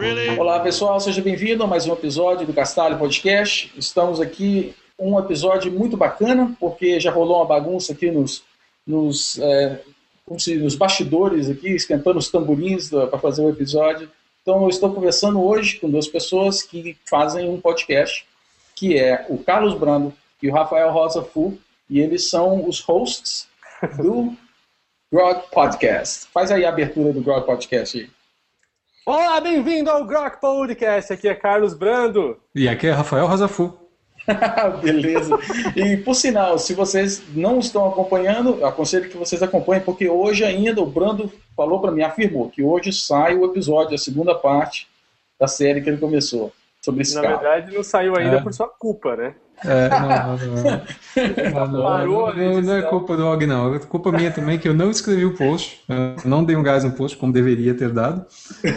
Really. Olá pessoal, seja bem-vindo a mais um episódio do Castalho Podcast. Estamos aqui um episódio muito bacana, porque já rolou uma bagunça aqui nos, nos, é, nos bastidores aqui, esquentando os tamborins para fazer o episódio. Então eu estou conversando hoje com duas pessoas que fazem um podcast, que é o Carlos Brando e o Rafael Rosa Fu, e eles são os hosts do Grog Podcast. Faz aí a abertura do Grog Podcast aí. Olá, bem-vindo ao Grok Podcast. Aqui é Carlos Brando. E aqui é Rafael Rosafu. Beleza. E por sinal, se vocês não estão acompanhando, eu aconselho que vocês acompanhem, porque hoje ainda o Brando falou para mim, afirmou que hoje sai o episódio, a segunda parte da série que ele começou sobre esse Na carro. verdade, não saiu ainda É. por sua culpa, né? É, não, não, não. Não, não, Parou não, não é culpa do Og, não. É culpa minha também que eu não escrevi o post. Eu não dei um gás no post como deveria ter dado.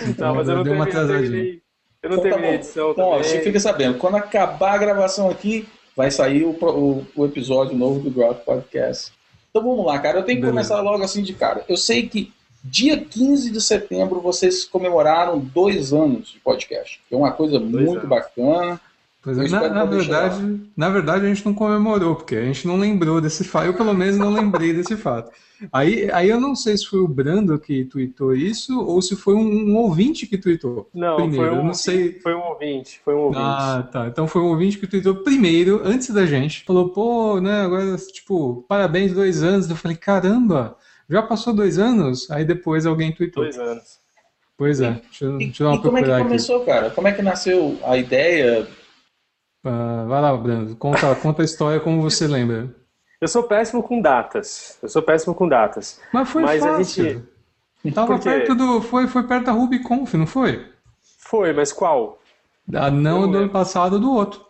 Então Não, mas eu não dei uma eu atrasadinha. eu não Então tá terminei a bom. edição Então, ó, você fica sabendo, quando acabar a gravação aqui, vai sair o, o- o episódio novo do Grok Podcast. Então vamos lá, cara. Eu tenho que Beleza. começar logo assim de cara. Eu sei que dia 15 de setembro vocês comemoraram dois anos de podcast. Que é uma coisa muito anos. bacana. Pois é, na, na verdade, na verdade, a gente não comemorou, porque a gente não lembrou desse fato. Eu, pelo menos, não lembrei desse fato. Aí, aí eu não sei se foi o Brando que tweetou isso ou se foi um, um ouvinte que tweetou. Não, primeiro. foi um, Eu não sei. foi um ouvinte. Foi um ouvinte. Ah, tá. Então foi um ouvinte que tweetou primeiro, antes da gente. Falou, pô, né, agora, tipo, parabéns, dois anos. Eu falei, caramba, já passou dois anos? Aí depois alguém tweetou. Dois anos. Pois é, deixa, eu- E, deixa eu dar uma e como é que procurada aqui. começou, cara? Como é que nasceu a ideia? Ah, vai lá, Brando, conta, conta a história como você lembra. Eu sou péssimo com datas. Eu sou péssimo com datas. Mas foi Mas a fácil. gente- Tava Por quê? perto do. Foi, foi perto da RubyConf, não foi? Foi, mas qual? Ah, não do ano passado, do outro.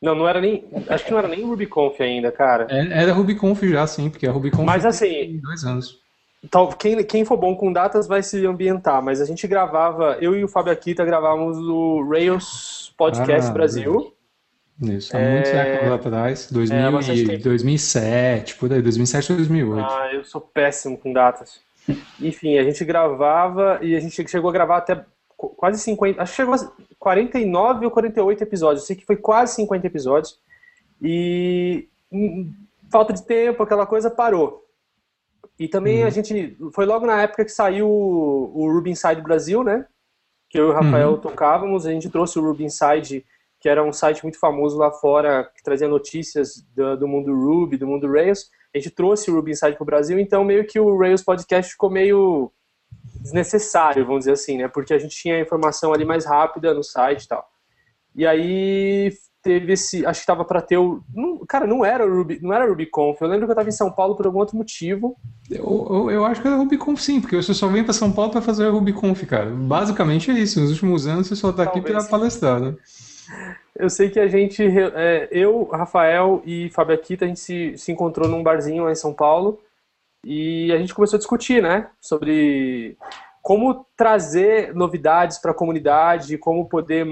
Não, não era nem. Acho que não era nem RubyConf ainda, cara. É- Era RubyConf já, sim, porque a RubyConf Mas tem assim, dois anos. Tal- quem, quem for bom com datas vai se ambientar, mas a gente gravava, eu e o Fábio Akita gravávamos o Rails Podcast Ah, Brasil. Isso, há muitos É, séculos atrás, 2000 é, e tempo. 2007, por aí, 2007 ou 2008. Ah, eu sou péssimo com datas. Enfim, a gente gravava e a gente chegou a gravar até qu- quase 50, acho que chegou a 49 ou 48 episódios. Eu sei que foi quase 50 episódios. E hum, falta de tempo, aquela coisa parou. E também Uhum. a gente foi logo na época que saiu o, o Ruby Inside Brasil, né? Que eu e o Rafael Uhum. tocávamos, a gente trouxe o Ruby Inside, que era um site muito famoso lá fora, que trazia notícias do, do mundo Ruby, do mundo Rails. A gente trouxe o Ruby Inside para o Brasil, então meio que o Rails Podcast ficou meio desnecessário, vamos dizer assim, né? Porque a gente tinha a informação ali mais rápida no site e tal. E aí teve esse, acho que tava para ter o, não- cara, não era o Ruby, não era RubyConf. Eu lembro que eu tava em São Paulo por algum outro motivo. Eu, eu, eu acho que era RubyConf sim, porque você só vem para São Paulo para fazer a RubyConf, cara. Basicamente é isso. Nos últimos anos você só tá aqui Talvez. para palestrar, né? Eu sei que a gente, é, eu, Rafael e Fábio Akita, a gente se, se encontrou num barzinho lá em São Paulo e a gente começou a discutir, né, sobre como trazer novidades para a comunidade, como poder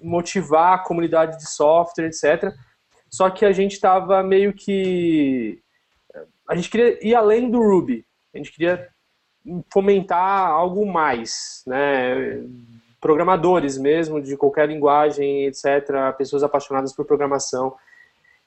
motivar a comunidade de software, etc. Só que a gente estava meio que. A gente queria ir além do Ruby, a gente queria fomentar algo mais, né? Programadores mesmo, de qualquer linguagem, etc., pessoas apaixonadas por programação.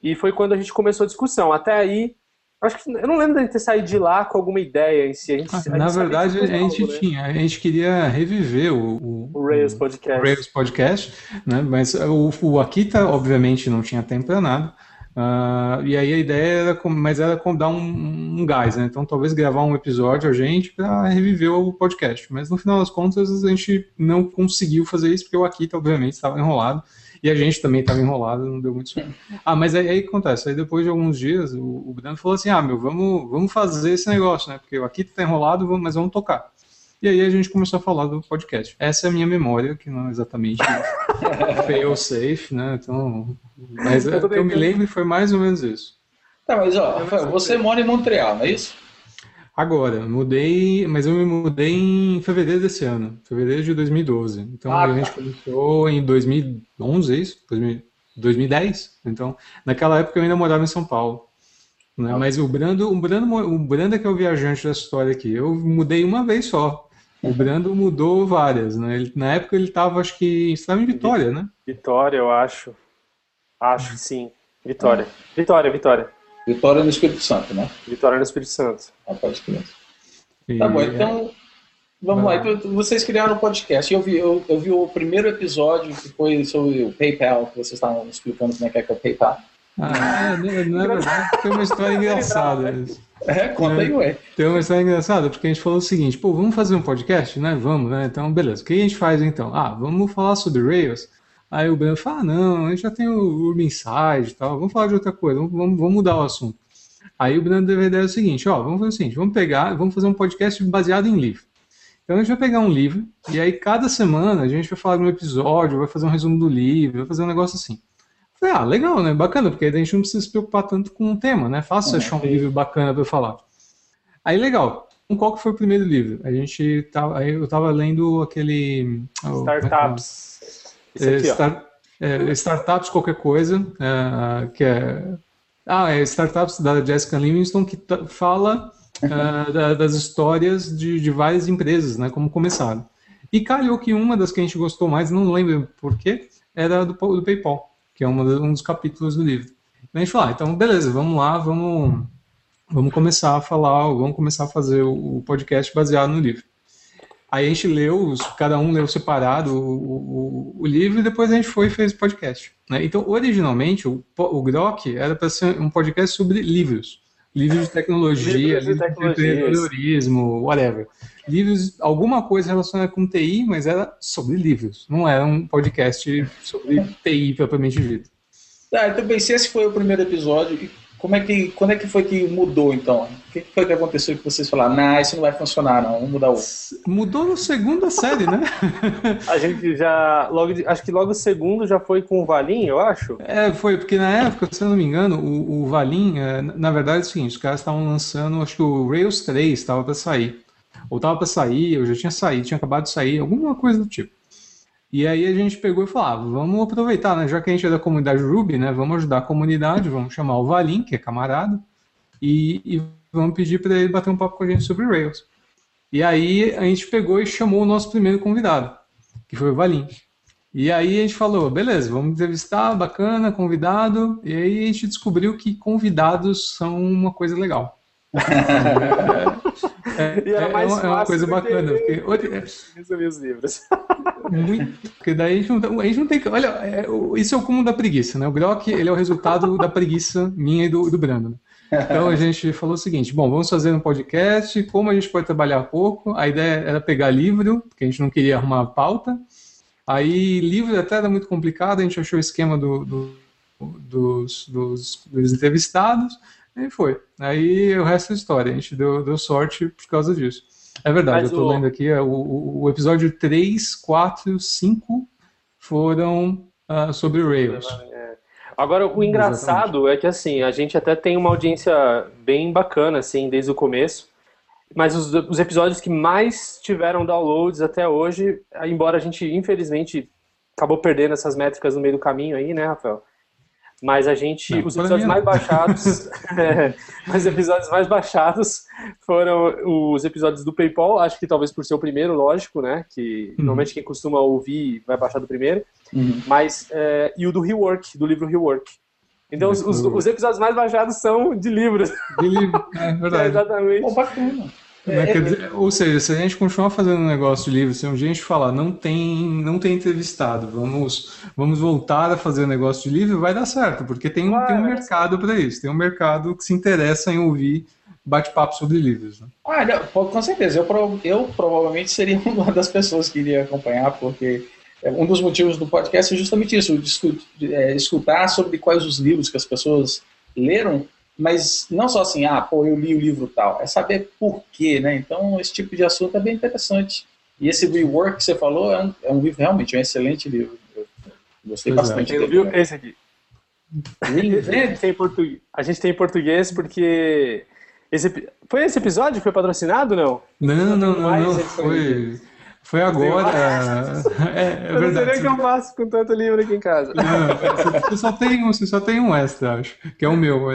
E foi quando a gente começou a discussão. Até aí, acho que eu não lembro de a gente ter saído de lá com alguma ideia em si. A gente, a gente Ah, Na verdade, a gente algo, né? tinha, a gente queria reviver o, o, O Rails o Podcast. Rails Podcast, né? Mas o, o Akita, obviamente, não tinha tempo para nada. Ah, e aí a ideia era, mas era dar um, um gás, né? Então talvez gravar um episódio a gente para reviver o podcast. Mas no final das contas a gente não conseguiu fazer isso porque o Akita, obviamente, estava enrolado e a gente também estava enrolado, não deu muito certo. Ah, mas aí, aí acontece. Aí depois de alguns dias o, o Brando falou assim: ah, meu, vamos, vamos fazer esse negócio, né? Porque o Akita está enrolado, mas vamos tocar. E aí a gente começou a falar do podcast. Essa é a minha memória, que não é exatamente fail safe, né? Então, mas eu, eu me lembro foi mais ou menos isso. Tá, mas ó, você mora em Montreal, não é isso? Agora, mudei, mas eu me mudei em fevereiro desse ano, fevereiro de 2012. Então ah, a gente tá. começou em 2011, é isso? 2010. Então, naquela época eu ainda morava em São Paulo. Né? Ah. Mas o Brando, o Brando, o Brando é que é o viajante dessa história aqui. Eu mudei uma vez só. O Brando mudou várias, né? Ele, na época ele estava, acho que, estava em Vitória, né? Vitória, eu acho. Acho que sim. Vitória. Ah. Vitória, Vitória. Vitória no Espírito Santo, né? Vitória no Espírito Santo. Ah, pode crer. Tá bom, então vamos lá. Então, vocês criaram um podcast. Eu vi, eu, eu, vi o primeiro episódio que foi sobre o PayPal, que vocês estavam explicando como é que é, que é o PayPal. Ah, é, na verdade, tem uma história engraçada. É, conta aí, ué. Tem uma história engraçada, porque a gente falou o seguinte, pô, vamos fazer um podcast, né? Vamos, né? Então, beleza. O que a gente faz então? Ah, vamos falar sobre Rails. Aí o Breno fala, ah, não, a gente já tem o Urban Inside e tal, vamos falar de outra coisa, vamos, vamos, mudar o assunto. Aí o Breno a ideia o seguinte, ó, vamos fazer o seguinte, vamos pegar, vamos fazer um podcast baseado em livro. Então a gente vai pegar um livro, e aí cada semana a gente vai falar de um episódio, vai fazer um resumo do livro, vai fazer um negócio assim. Falei, ah, legal, né? Bacana, porque a gente não precisa se preocupar tanto com o tema, né? Fácil é, achar um livro bacana para falar. Aí legal. Qual que foi o primeiro livro? A gente tava, aí eu tava lendo aquele. Oh, é Startups. É, start, é, startups qualquer coisa, é, que é... Ah, é Startups da Jessica Livingston, que fala uh, da, das histórias de, de, várias empresas, né, como começaram. E calhou que uma das que a gente gostou mais, não lembro porquê, era do, do PayPal, que é uma, um dos capítulos do livro. Então a gente falou, ah, então beleza, vamos lá, vamos, vamos começar a falar, vamos começar a fazer o, o podcast baseado no livro. Aí a gente leu, cada um leu separado o, o, o livro e depois a gente foi e fez o podcast. Né? Então, originalmente, o, o Grok era para ser um podcast sobre livros. Livros de tecnologia, livros de, de empreendedorismo, whatever. Livros, alguma coisa relacionada com TI, mas era sobre livros. Não era um podcast sobre TI propriamente dito. Ah, então bem, se esse foi o primeiro episódio, como é que, quando é que foi que mudou, então? O que foi que aconteceu que vocês falaram, não, isso não vai funcionar, não, vamos mudar o... Mudou no segundo série, né? a gente já, logo, acho que logo o segundo já foi com o Valim, eu acho. É, foi, porque na época, se eu não me engano, o, o Valim, é, na verdade é o seguinte, os caras estavam lançando, acho que o Rails 3 estava para sair. Ou estava para sair, eu já tinha saído, tinha acabado de sair, alguma coisa do tipo. E aí a gente pegou e falou, ah, vamos aproveitar, né? Já que a gente é da comunidade Ruby, né? Vamos ajudar a comunidade, vamos chamar o Valim, que é camarada, e, e vamos pedir para ele bater um papo com a gente sobre Rails. E aí a gente pegou e chamou o nosso primeiro convidado, que foi o Valim. E aí a gente falou, beleza, vamos entrevistar, bacana, convidado. E aí a gente descobriu que convidados são uma coisa legal. É, é, é, uma, é uma coisa bacana. Porque, resumir os livros. Muito, porque daí a gente, não, a gente não tem. Olha, é, isso é o cúmulo da preguiça, né? O Grok ele é o resultado da preguiça minha e do, do Brando. Então a gente falou o seguinte: bom, vamos fazer um podcast. Como a gente pode trabalhar pouco? A ideia era pegar livro, porque a gente não queria arrumar pauta. Aí livro até era muito complicado, a gente achou o esquema do, do, dos, dos, dos entrevistados. E foi. Aí o resto é história. A gente deu, deu sorte por causa disso. É verdade, Mas eu tô o... lendo aqui, é, o, o, episódio 3, 4, 5 foram uh, sobre Rails. É. Agora, o engraçado Exatamente. é que, assim, a gente até tem uma audiência bem bacana, assim, desde o começo. Mas os, os episódios que mais tiveram downloads até hoje, embora a gente, infelizmente, acabou perdendo essas métricas no meio do caminho aí, né, Rafael? Mas a gente, não, os episódios mais baixados, é, os episódios mais baixados foram os episódios do PayPal, acho que talvez por ser o primeiro, lógico, né? Que uhum. normalmente quem costuma ouvir vai baixar do primeiro. Uhum. Mas, é, e o do Rework, do livro Rework. Então, os, os, os, episódios mais baixados são de livros. De livro, é verdade. é, exatamente. Pô, bacana. Né? É, dizer, ou seja, se a gente continuar fazendo um negócio de livro, se um a gente falar, não tem, não tem entrevistado, vamos, vamos voltar a fazer negócio de livro, vai dar certo, porque tem, um, tem um mercado para isso, tem um mercado que se interessa em ouvir bate-papo sobre livros. Né? Ah, não, com certeza, eu, eu provavelmente seria uma das pessoas que iria acompanhar, porque é, um dos motivos do podcast é justamente isso, é, escutar sobre quais os livros que as pessoas leram mas não só assim, ah, pô, eu li o livro tal, é saber por quê, né? Então, esse tipo de assunto é bem interessante. E esse rework que você falou é um, é um livro realmente, é um excelente livro. Eu gostei pois é. bastante é. dele. Viu? Esse aqui. Reinvent. tem português. A gente tem em português porque. Esse, foi esse episódio que foi patrocinado não? Não, não, não, não, não foi. Foi agora. É, é eu verdade. Não sei nem que eu faço com tanto livro aqui em casa. Não, você, só tem um, você só tem um extra, acho, que é o meu.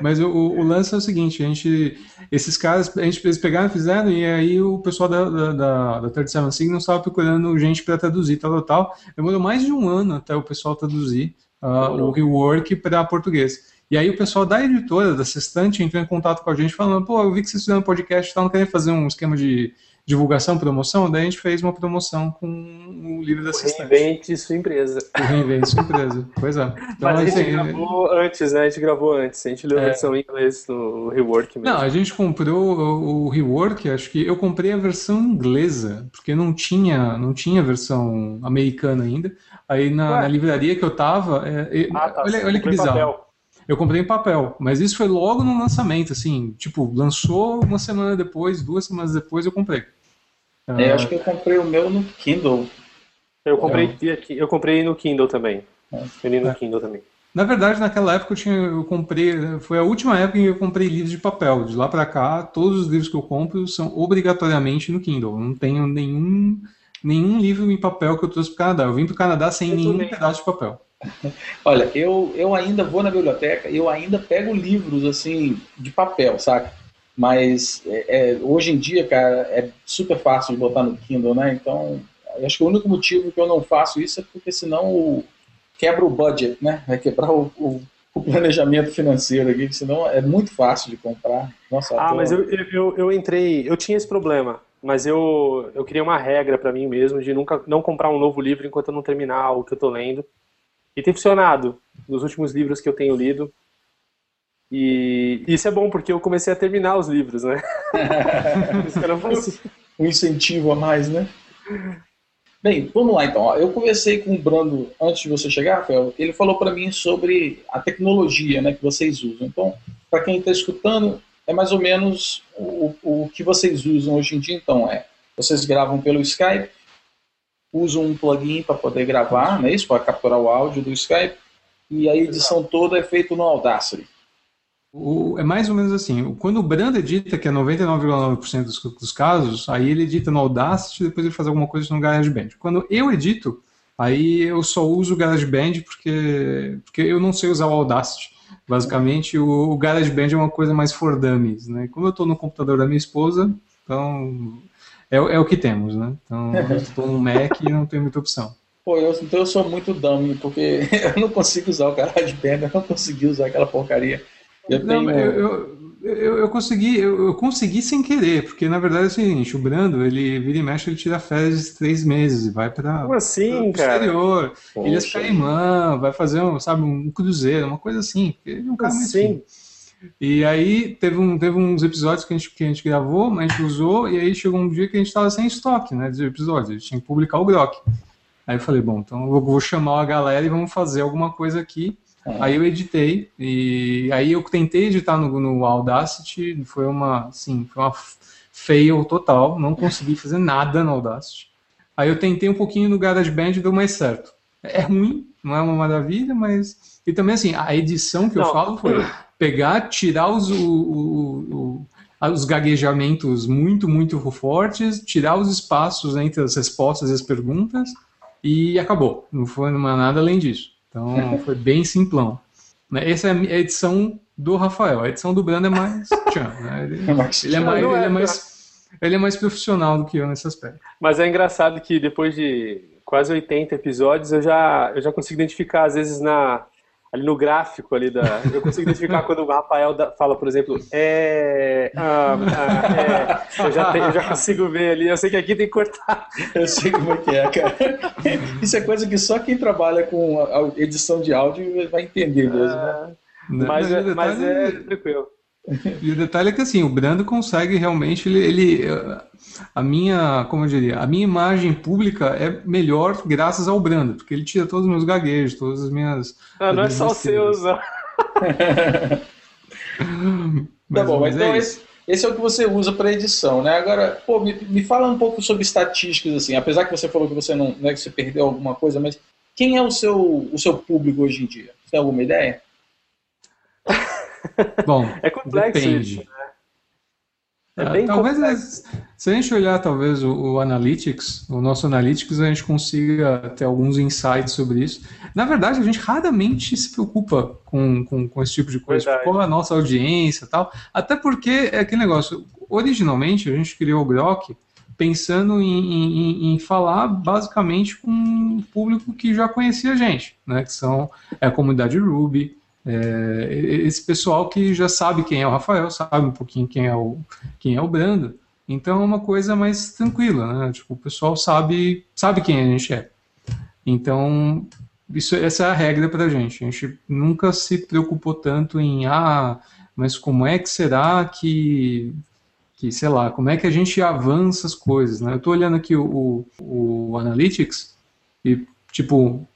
Mas o, o, lance é o seguinte: a gente, esses caras, a gente, eles pegaram e fizeram, e aí o pessoal da, da, da, da 37 Signals estava procurando gente para traduzir, tal, tal, tal. Demorou mais de um ano até o pessoal traduzir uh, o rework para português. E aí o pessoal da editora, da Sextante, entrou em contato com a gente falando, pô, eu vi que vocês fizeram um podcast, tá, não querem fazer um esquema de divulgação, promoção, daí a gente fez uma promoção com o livro da assistente. Reinvente sua empresa. Reinvente sua empresa, pois é. Então, Mas a gente assim, gravou antes, né? A gente gravou antes, a gente leu a é... versão em inglês no rework mesmo. Não, a gente comprou o, rework, acho que eu comprei a versão inglesa, porque não tinha, não tinha versão americana ainda. Aí na, na livraria que eu tava, é, ah, tá, olha, olha que bizarro. Papel. Eu comprei em papel, mas isso foi logo no lançamento, assim, tipo, lançou uma semana depois, duas semanas depois eu comprei. É, eu acho que eu comprei o meu no Kindle. Eu comprei, eu comprei no Kindle também. É. Eu li no é. Kindle também. Na verdade, naquela época eu, tinha, eu comprei, foi a última época em que eu comprei livros de papel. De lá para cá, todos os livros que eu compro são obrigatoriamente no Kindle. Eu não tenho nenhum, nenhum livro em papel que eu trouxe para o Canadá. Eu vim para o Canadá sem eu nenhum pedaço de papel. Olha, eu, eu ainda vou na biblioteca eu ainda pego livros assim de papel, saca? Mas é, é, hoje em dia, cara, é super fácil de botar no Kindle, né? Então, acho que o único motivo que eu não faço isso é porque senão o, quebra o budget, né? Vai quebrar o, o, o, planejamento financeiro aqui, senão é muito fácil de comprar. Nossa, ah, tô... mas eu, eu, eu entrei, eu tinha esse problema, mas eu, eu queria uma regra para mim mesmo de nunca não comprar um novo livro enquanto eu não terminar o que eu tô lendo. E tem funcionado nos últimos livros que eu tenho lido. E isso é bom porque eu comecei a terminar os livros, né? Um incentivo a mais, né? Bem, vamos lá então. Eu conversei com o Brando antes de você chegar, Rafael. Ele falou para mim sobre a tecnologia né, que vocês usam. Então, para quem está escutando, é mais ou menos o, o que vocês usam hoje em dia. Então, é vocês gravam pelo Skype, usam um plugin para poder gravar, né, isso, para capturar o áudio do Skype, e a edição toda é feita no Audacity. O, é mais ou menos assim, quando o Brand edita, que é 99,9% dos, dos casos, aí ele edita no Audacity e depois ele faz alguma coisa no GarageBand. Quando eu edito, aí eu só uso o GarageBand porque, porque eu não sei usar o Audacity. Basicamente, o, o GarageBand é uma coisa mais for dummies, né? Como eu estou no computador da minha esposa, então é, é o que temos, né? Então, eu estou no Mac e não tem muita opção. Pô, eu, então eu sou muito dummy, porque eu não consigo usar o GarageBand, eu não consegui usar aquela porcaria. Eu, não, tenho... eu, eu, eu, consegui, eu, eu, consegui sem querer, porque na verdade é o seguinte, o Brando, ele vira e mexe, ele tira férias de três meses e vai para o assim, exterior. Poxa. Ilhas Caimã, vai fazer um, sabe, um cruzeiro, uma coisa assim. Ele é um cara assim. E aí teve, um, teve uns episódios que a, gente, que a gente gravou, mas a gente usou, e aí chegou um dia que a gente estava sem estoque, né, de episódios, a gente tinha que publicar o Grok. Aí eu falei, bom, então eu vou chamar a galera e vamos fazer alguma coisa aqui. É. Aí eu editei, e aí eu tentei editar no, no Audacity, foi uma, assim, foi uma fail total, não consegui fazer nada no Audacity. Aí eu tentei um pouquinho no GarageBand e deu mais certo. É ruim, não é uma maravilha, mas... E também, assim, a edição que não. eu falo foi pegar, tirar os, o, o, o, os gaguejamentos muito, muito fortes, tirar os espaços entre as respostas e as perguntas e acabou. Não foi nada além disso. Então foi bem simplão. Né, essa é a edição do Rafael. A edição do Brando é mais. Tchan, né? ele, ele, é mais, ele, é mais, ele é mais profissional do que eu nesse aspecto. Mas é engraçado que depois de quase 80 episódios eu já, eu já consigo identificar, às vezes, na, ali no gráfico ali da. Eu consigo identificar quando o Rafael fala, por exemplo, é, ah, ah, é. Eu, já eu já consigo ver ali. Eu sei que aqui tem que cortar. Eu sei como é que é, cara. Isso é coisa que só quem trabalha com edição de áudio vai entender mesmo. Né? Mas, é, mas é tranquilo. E o detalhe é que assim, o Brando consegue realmente, ele, ele, a minha, como eu diria, a minha imagem pública é melhor graças ao Brando, porque ele tira todos os meus gaguejos, todas as minhas. Ah, não é só os seus, não. tá bom, mas então é esse, esse, é o que você usa para edição, né? Agora, pô, me, me fala um pouco sobre estatísticas, assim, apesar que você falou que você não, né, que você perdeu alguma coisa, mas quem é o seu, o seu público hoje em dia? Você tem alguma ideia? Bom, é complexo depende. Isso, né? É bem talvez complexo. se a gente olhar talvez o, o, Analytics, o nosso Analytics, a gente consiga ter alguns insights sobre isso. Na verdade, a gente raramente se preocupa com, com, com esse tipo de coisa, tipo, é a nossa audiência tal. Até porque é aquele negócio, originalmente a gente criou o Grok pensando em, em, em, falar basicamente com um público que já conhecia a gente, né? Que são é a comunidade Ruby, é, esse pessoal que já sabe quem é o Rafael, sabe um pouquinho quem é o, quem é o Brando. Então é uma coisa mais tranquila, né? Tipo, o pessoal sabe, sabe quem a gente é. Então, isso, essa é a regra para a gente. A gente nunca se preocupou tanto em, ah, mas como é que será que, que sei lá, como é que a gente avança as coisas, né? Eu estou olhando aqui o, o, o Analytics e, tipo,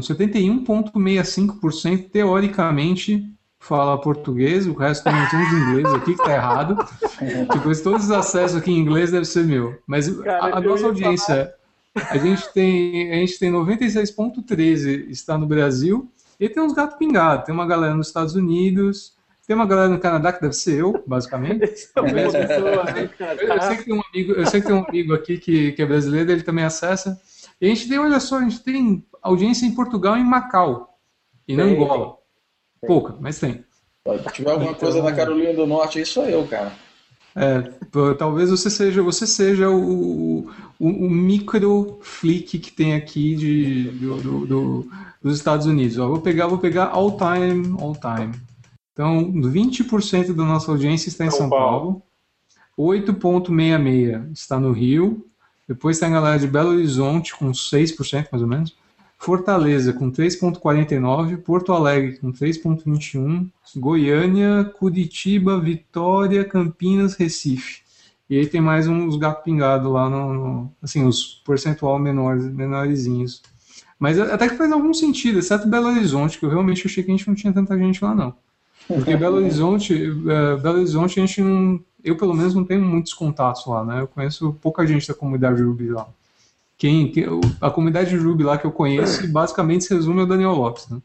71,65% teoricamente fala português, o resto tem uns inglês aqui que tá errado. tipo, todos os acessos aqui em inglês deve ser meu. Mas Cara, a, a nossa audiência, falar... a gente tem, a gente tem 96,13 está no Brasil e tem uns gatos pingados. Tem uma galera nos Estados Unidos, tem uma galera no Canadá que deve ser eu, basicamente. É né? eu, sei que tem um amigo, eu sei que tem um amigo aqui que, que é brasileiro, ele também acessa. E a gente tem, olha só, a gente tem audiência em Portugal e em Macau. E na Angola. Pouca, mas tem. Se tiver alguma então, coisa na Carolina do Norte, aí sou eu, cara. É, talvez você seja, você seja o, o, o micro flick que tem aqui de, do, do, do, dos Estados Unidos. Ó, vou pegar, vou pegar all time, all time. Então, 20% da nossa audiência está em São, São Paulo. Paulo. 8,66 está no Rio. Depois tem a galera de Belo Horizonte com 6% mais ou menos. Fortaleza com 3,49%, Porto Alegre com 3,21%, Goiânia, Curitiba, Vitória, Campinas, Recife. E aí tem mais uns gato pingado lá no, no, assim, os percentual menores, menorzinhos. Mas até que faz algum sentido, exceto Belo Horizonte, que eu realmente achei que a gente não tinha tanta gente lá não. Porque Belo Horizonte, uh, Belo Horizonte a gente não, eu pelo menos não tenho muitos contatos lá, né? Eu conheço pouca gente da comunidade Ruby lá. Quem, quem a comunidade Ruby lá que eu conheço basicamente se resume ao Daniel Lopes, né?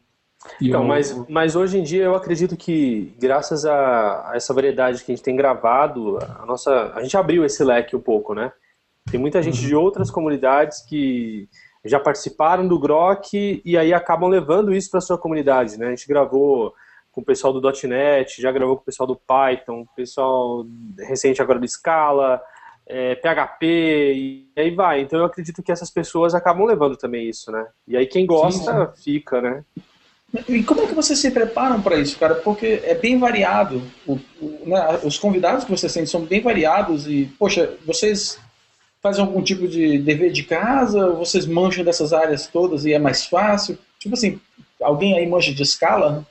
E então, eu... mas, mas hoje em dia eu acredito que graças a, a, essa variedade que a gente tem gravado, a nossa, a gente abriu esse leque um pouco, né? Tem muita gente uhum. de outras comunidades que já participaram do Grok e aí acabam levando isso para sua comunidade, né? A gente gravou com o pessoal do .NET, já gravou com o pessoal do Python, o pessoal recente agora do Scala, é, PHP, e aí vai. Então eu acredito que essas pessoas acabam levando também isso, né? E aí quem gosta, sim, fica, né? E como é que vocês se preparam para isso, cara? Porque é bem variado. O, o, né, os convidados que vocês têm são bem variados e, poxa, vocês fazem algum tipo de dever de casa? Vocês mancham dessas áreas todas e é mais fácil? Tipo assim, alguém aí manja de escala?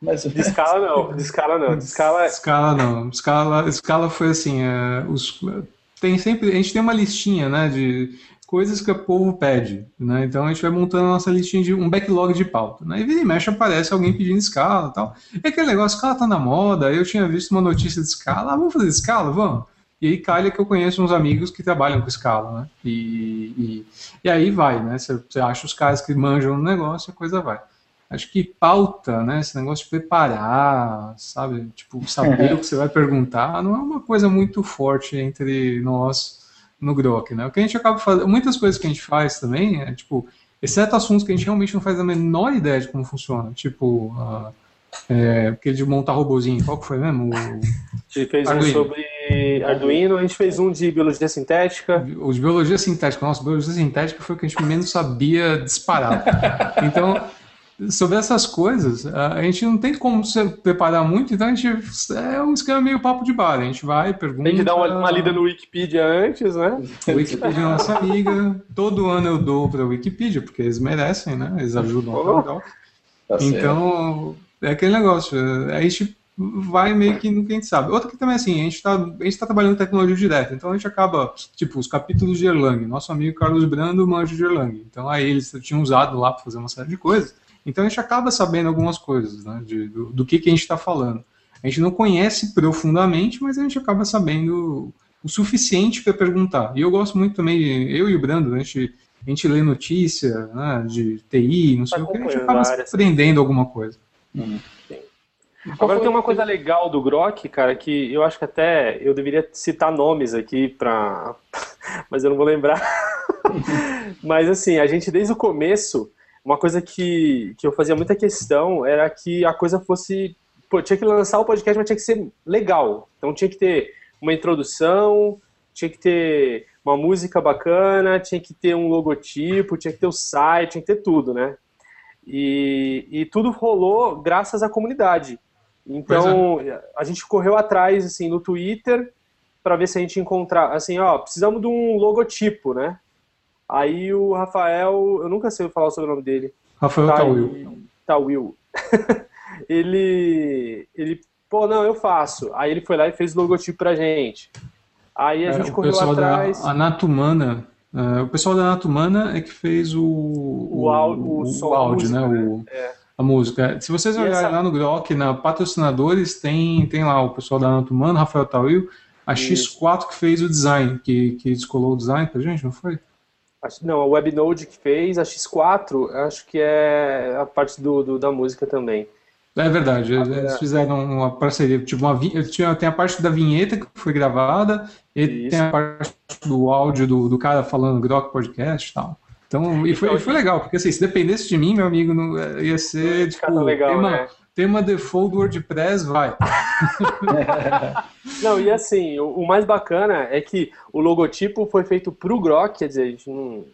Mas... De escala não, de escala não. De escala, escala não. Escala, escala foi assim, é, os, tem sempre, a gente tem uma listinha, né, de coisas que o povo pede, né? Então a gente vai montando a nossa listinha de um backlog de pauta, né? E vira e mexe aparece alguém pedindo escala e tal. E aquele negócio, escala tá na moda, eu tinha visto uma notícia de escala, ah, vamos fazer escala, vamos. E aí calha que eu conheço uns amigos que trabalham com escala, né? E, e, e aí vai, né? Você, você acha os caras que manjam no negócio, a coisa vai acho que pauta, né? Esse negócio de preparar, sabe? Tipo, saber o que você vai perguntar, não é uma coisa muito forte entre nós no Grok, né? O que a gente acaba fazendo, muitas coisas que a gente faz também, é tipo, exceto assuntos que a gente realmente não faz a menor ideia de como funciona, tipo, uh, é, aquele de montar robozinho, qual que foi mesmo? O... A gente fez Arduino. um sobre Arduino, a gente fez um de biologia sintética. Os de biologia sintética, nossa, biologia sintética foi o que a gente menos sabia disparar. Então, sobre essas coisas, a gente não tem como se preparar muito, então a gente é um esquema meio papo de bar. A gente vai, pergunta. Tem que dar uma, uma lida no Wikipedia antes, né? O Wikipedia é nossa amiga. Todo ano eu dou para o Wikipedia, porque eles merecem, né? Eles ajudam oh, tá Então, é aquele negócio. A gente vai meio que no que a gente sabe. Outra que também assim, a gente está tá trabalhando tecnologia direta, então a gente acaba, tipo, os capítulos de Erlang. Nosso amigo Carlos Brando manja de Erlang. Então aí eles tinham usado lá para fazer uma série de coisas. Então a gente acaba sabendo algumas coisas, né, de, do, do que, que a gente está falando. A gente não conhece profundamente, mas a gente acaba sabendo o suficiente para perguntar. E eu gosto muito também, eu e o Brando, a gente, a gente lê notícia né, de TI, não sei o que, a gente acaba aprendendo alguma coisa. Uhum. Agora tem uma coisa legal do Grok, cara, que eu acho que até eu deveria citar nomes aqui para, mas eu não vou lembrar. mas assim, a gente desde o começo, uma coisa que, que eu fazia muita questão era que a coisa fosse, pô, tinha que lançar o podcast, mas tinha que ser legal. Então tinha que ter uma introdução, tinha que ter uma música bacana, tinha que ter um logotipo, tinha que ter o site, tinha que ter tudo, né? E, e tudo rolou graças à comunidade. Então, é. a gente correu atrás, assim, no Twitter, para ver se a gente encontrar, assim, ó, precisamos de um logotipo, né? Aí o Rafael, eu nunca sei falar o nome dele. Rafael Tawil. Tawil. ele, ele, pô, não, eu faço. Aí ele foi lá e fez o logotipo pra gente. Aí a é, gente correu atrás. Da Anatumana, uh, o pessoal da Anatumana é que fez o, o, o, o, o, o áudio, música, né? O, é a música. Se vocês olharem essa... lá no Grok, na patrocinadores, tem, tem lá o pessoal da Anatumano, Rafael Tawil, a X4 que fez o design, que, que descolou o design pra gente, não foi? Não, a Webnode que fez, a X4, acho que é a parte do, do da música também. É verdade, eles fizeram uma parceria, tipo uma, tinha, tem a parte da vinheta que foi gravada, e Isso. tem a parte do áudio do, do cara falando Grok Podcast e tal. Então, e foi, então, foi legal, porque assim, se dependesse de mim, meu amigo, não, é, ia ser tipo, legal, tema, né? Tema default do WordPress, vai. não, e assim, o, o, mais bacana é que o logotipo foi feito pro Grok, quer dizer, a gente não.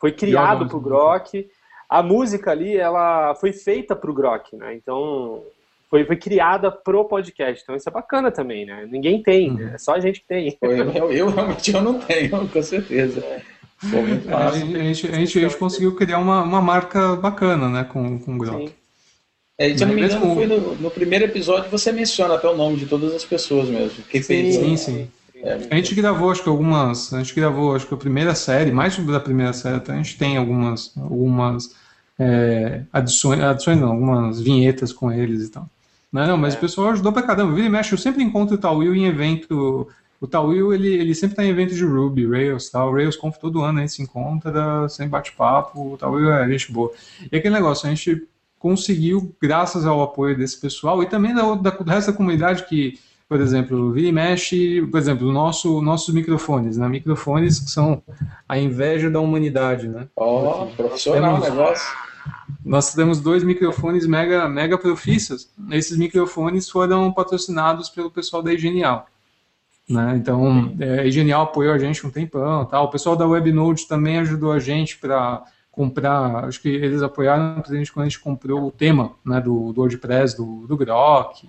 Foi criado pro Grok. A música ali, ela foi feita pro Grok, né? Então, foi, foi criada pro podcast. Então isso é bacana também, né? Ninguém tem, uhum. é só a gente que tem. Eu, eu, eu, realmente eu não tenho, com certeza. A, gente, a, gente, a gente conseguiu criar uma, uma marca bacana, né, com, com o Grok. É, se eu não me engano, foi no, no, primeiro episódio você menciona até o nome de todas as pessoas mesmo. Que fez, sim, sim. É, a gente gravou, acho que algumas. A gente gravou, acho que a primeira série, mais da primeira série, até a gente tem algumas, algumas é, adições, adições não, algumas vinhetas com eles e tal. Não, não mas é. o pessoal ajudou pra caramba. Vira e mexe, eu sempre encontro o Tal Will em evento o Tawil, ele, ele sempre está em eventos de Ruby, Rails, tal. Rails Conf todo ano a gente se encontra, sem bate-papo, o Tawil é gente boa. E aquele negócio, a gente conseguiu, graças ao apoio desse pessoal e também da, da, do resto da comunidade que, por exemplo, vira e mexe, por exemplo, nosso, nossos microfones, né? Microfones que são a inveja da humanidade, né? Ó, oh, profissional temos, negócio. Nós temos dois microfones mega, mega profissas. Esses microfones foram patrocinados pelo pessoal da Genial. Né? Então, é, Genial apoiou a gente um tempão. Tá? O pessoal da Webnode também ajudou a gente para comprar. Acho que eles apoiaram a gente quando a gente comprou o tema né, do, do WordPress, do, do Grok.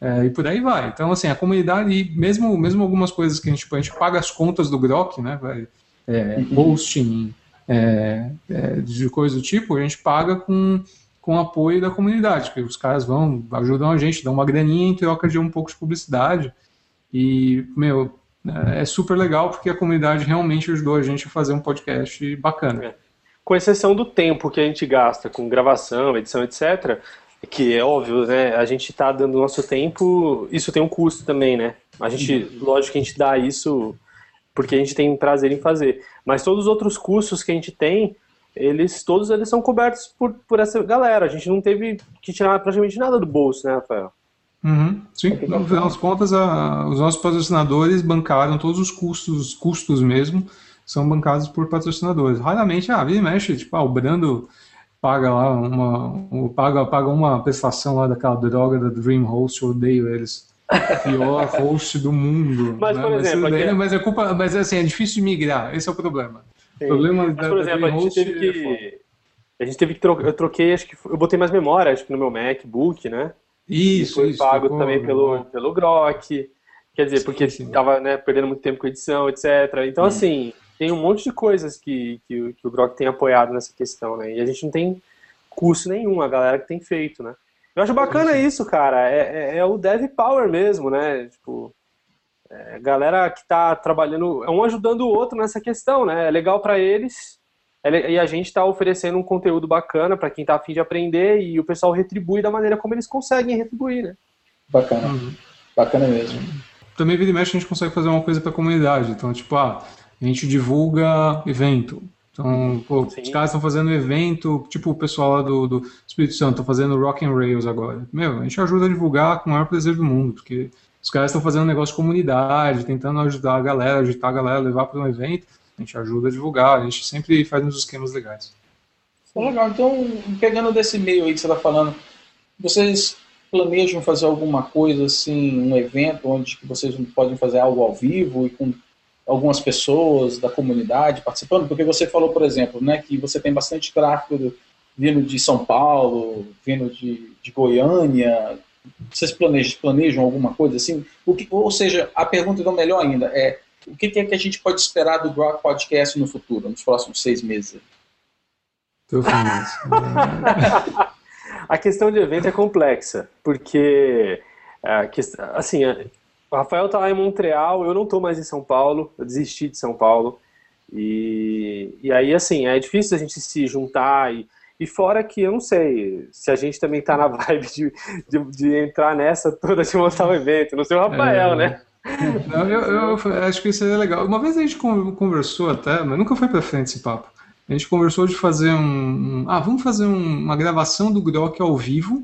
É, e por aí vai. Então, assim, a comunidade, mesmo, mesmo algumas coisas que a gente, tipo, a gente paga as contas do Grok, né? Vai, é, uhum. hosting, é, é, de coisa do tipo, a gente paga com, com apoio da comunidade, que os caras vão, ajudam a gente, dão uma graninha em troca de um pouco de publicidade. E, meu, é super legal porque a comunidade realmente ajudou a gente a fazer um podcast bacana. Com exceção do tempo que a gente gasta com gravação, edição, etc., que é óbvio, né? A gente está dando nosso tempo, isso tem um custo também, né? A gente, uhum. lógico que a gente dá isso porque a gente tem prazer em fazer. Mas todos os outros custos que a gente tem, eles todos eles são cobertos por, por essa galera. A gente não teve que tirar praticamente nada do bolso, né, Rafael? Uhum, sim, no final das contas, a, os nossos patrocinadores bancaram todos os custos, custos mesmo, são bancados por patrocinadores. Raramente, ah, vira e mexe, tipo, ah, o Brando paga lá uma, paga, paga uma prestação lá daquela droga da Dream Host, eu odeio eles. Pior host do mundo. Mas, né? por exemplo, mas, daí, mas é culpa, mas assim, é difícil de migrar, esse é o problema. Sim. O problema mas, da, por exemplo, da Dream a gente teve é que, é a gente teve que trocar, eu troquei, acho que eu botei mais memória, acho que no meu MacBook, né? Isso, foi isso, pago também pelo, pelo Grok. Quer dizer, porque estava né, perdendo muito tempo com edição, etc. Então, hum. assim, tem um monte de coisas que, que, que, o Grok tem apoiado nessa questão, né? E a gente não tem custo nenhum, a galera que tem feito, né? Eu acho bacana sim. isso, cara. É, é, é, o dev power mesmo, né? Tipo, é, galera que tá trabalhando, é um ajudando o outro nessa questão, né? É legal para eles e a gente está oferecendo um conteúdo bacana para quem está afim de aprender e o pessoal retribui da maneira como eles conseguem retribuir, né? Bacana. Uhum. Bacana mesmo. Também, vira e mexe, a gente consegue fazer uma coisa para a comunidade. Então, tipo, ah, a gente divulga evento. Então, pô, os caras estão fazendo evento, tipo o pessoal lá do, do Espírito Santo, estão fazendo Rock and Rails agora. Meu, a gente ajuda a divulgar com o maior prazer do mundo, porque os caras estão fazendo um negócio de comunidade, tentando ajudar a galera, agitar a galera, levar para um evento. A gente ajuda a divulgar, a gente sempre faz uns esquemas legais. Legal, então, pegando desse meio aí que você está falando, vocês planejam fazer alguma coisa assim, um evento onde vocês podem fazer algo ao vivo e com algumas pessoas da comunidade participando? Porque você falou, por exemplo, né, que você tem bastante tráfego vindo de São Paulo, vindo de, de Goiânia. Vocês planejam, planejam alguma coisa assim? O que, ou seja, a pergunta então melhor ainda é o que, é que a gente pode esperar do Grok Podcast no futuro, nos próximos seis meses? Tô feliz. a questão de evento é complexa, porque é, assim, o Rafael tá lá em Montreal, eu não tô mais em São Paulo, eu desisti de São Paulo. E, e aí, assim, é difícil a gente se juntar e, e fora que eu não sei se a gente também tá na vibe de, de, de entrar nessa toda de montar um evento. Não sei o Rafael, é... né? Não, eu, eu, acho que isso seria legal. Uma vez a gente conversou até, mas nunca foi pra frente esse papo. A gente conversou de fazer um. ah, vamos fazer um, uma gravação do Grok ao vivo.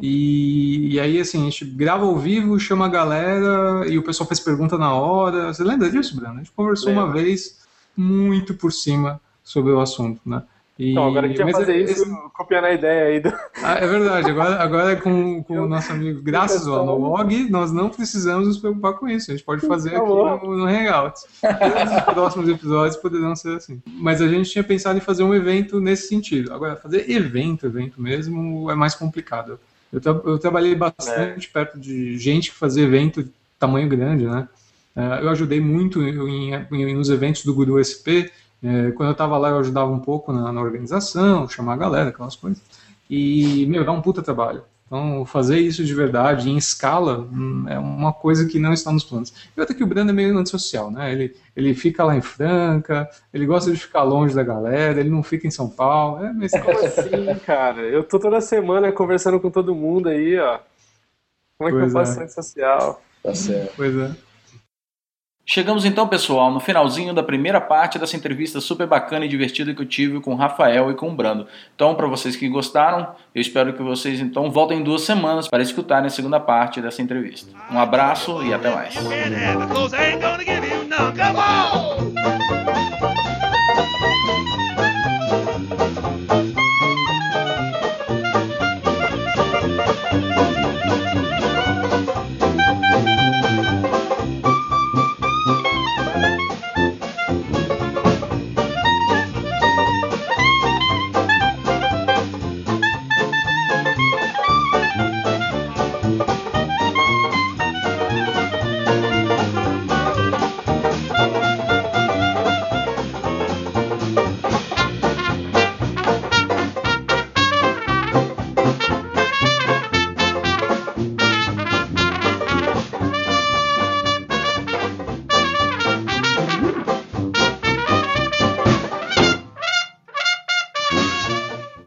E, e, aí, assim, a gente grava ao vivo, chama a galera e o pessoal faz pergunta na hora. Você lembra disso, Bruno? A gente conversou uma vez muito por cima sobre o assunto, né? E, então, agora a gente vai fazer é, isso esse... copiando a ideia aí. Do... Ah, é verdade, agora, agora é com, com o nosso amigo, graças ao log, nós não precisamos nos preocupar com isso. A gente pode fazer tá aqui no, no Hangouts. Os próximos episódios poderão ser assim. Mas a gente tinha pensado em fazer um evento nesse sentido. Agora, fazer evento, evento mesmo, é mais complicado. Eu, tra eu trabalhei bastante é. perto de gente que fazia evento de tamanho grande, né? É, eu ajudei muito em, em, nos eventos do Guru SP, é, quando eu estava lá, eu ajudava um pouco na, na, organização, chamar a galera, aquelas coisas. E, meu, dá um puta trabalho. Então, fazer isso de verdade, em escala, hum, é uma coisa que não está nos planos. E outra que o Brando é meio antissocial, né? Ele, ele fica lá em Franca, ele gosta de ficar longe da galera, ele não fica em São Paulo. É mas Como assim, cara? Eu tô toda semana conversando com todo mundo aí, ó. Como é que pois eu faço é. antissocial? Tá certo. Pois é. Chegamos então, pessoal, no finalzinho da primeira parte dessa entrevista super bacana e divertida que eu tive com o Rafael e com o Brando. Então, para vocês que gostaram, eu espero que vocês então voltem duas semanas para escutarem a segunda parte dessa entrevista. Um abraço e até mais.